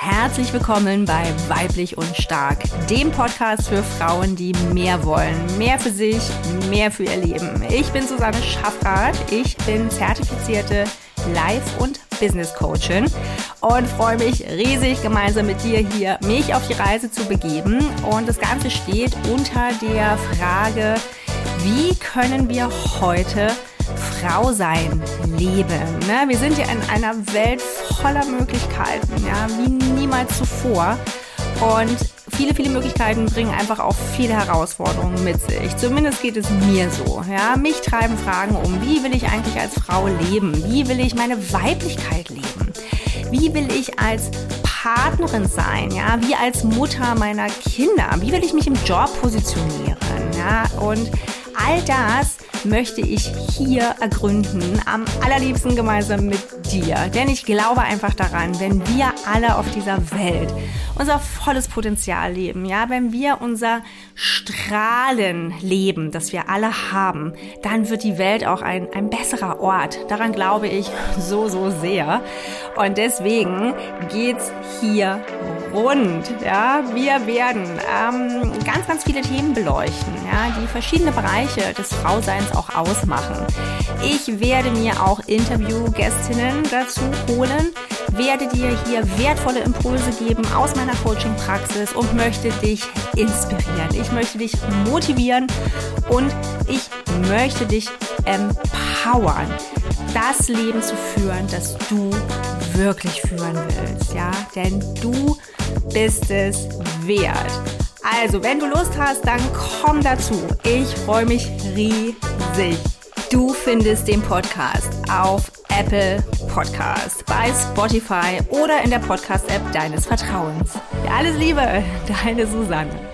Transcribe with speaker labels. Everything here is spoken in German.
Speaker 1: herzlich willkommen bei Weiblich und Stark, dem Podcast für Frauen, die mehr wollen. Mehr für sich, mehr für ihr Leben. Ich bin Susanne Schaffrath. Ich bin zertifizierte Life- und Business Coachin und freue mich riesig, gemeinsam mit dir hier mich auf die Reise zu begeben. Und das Ganze steht unter der Frage, wie können wir heute Frau sein leben? Ne? Wir sind ja in einer Welt voller Möglichkeiten, ja, wie niemals zuvor. Und viele, viele Möglichkeiten bringen einfach auch viele Herausforderungen mit sich. Zumindest geht es mir so. Ja, mich treiben Fragen um, wie will ich eigentlich als Frau leben? Wie will ich meine Weiblichkeit leben? Wie will ich als Partnerin sein? Ja, wie als Mutter meiner Kinder? Wie will ich mich im Job positionieren? Ja, und all das möchte ich hier ergründen, am allerliebsten gemeinsam mit dir. Denn ich glaube einfach daran, wenn wir alle auf dieser Welt unser volles Potenzial leben, ja, wenn wir unser Strahlen leben, das wir alle haben, dann wird die Welt auch ein, ein besserer Ort. Daran glaube ich so, so sehr. Und deswegen geht's hier rund. Ja, wir werden ähm, ganz, ganz viele Themen beleuchten, ja, die verschiedene Bereiche des Frauseins auch ausmachen. Ich werde mir auch Interviewgästinnen dazu holen, werde dir hier wertvolle Impulse geben aus meiner Coaching-Praxis und möchte dich inspirieren. Ich möchte dich motivieren und ich möchte dich empowern, das Leben zu führen, das du wirklich führen willst, ja? Denn du bist es wert. Also, wenn du Lust hast, dann komm dazu. Ich freue mich riesig. Du findest den Podcast auf Apple Podcast, bei Spotify oder in der Podcast-App deines Vertrauens. Alles Liebe, deine Susanne.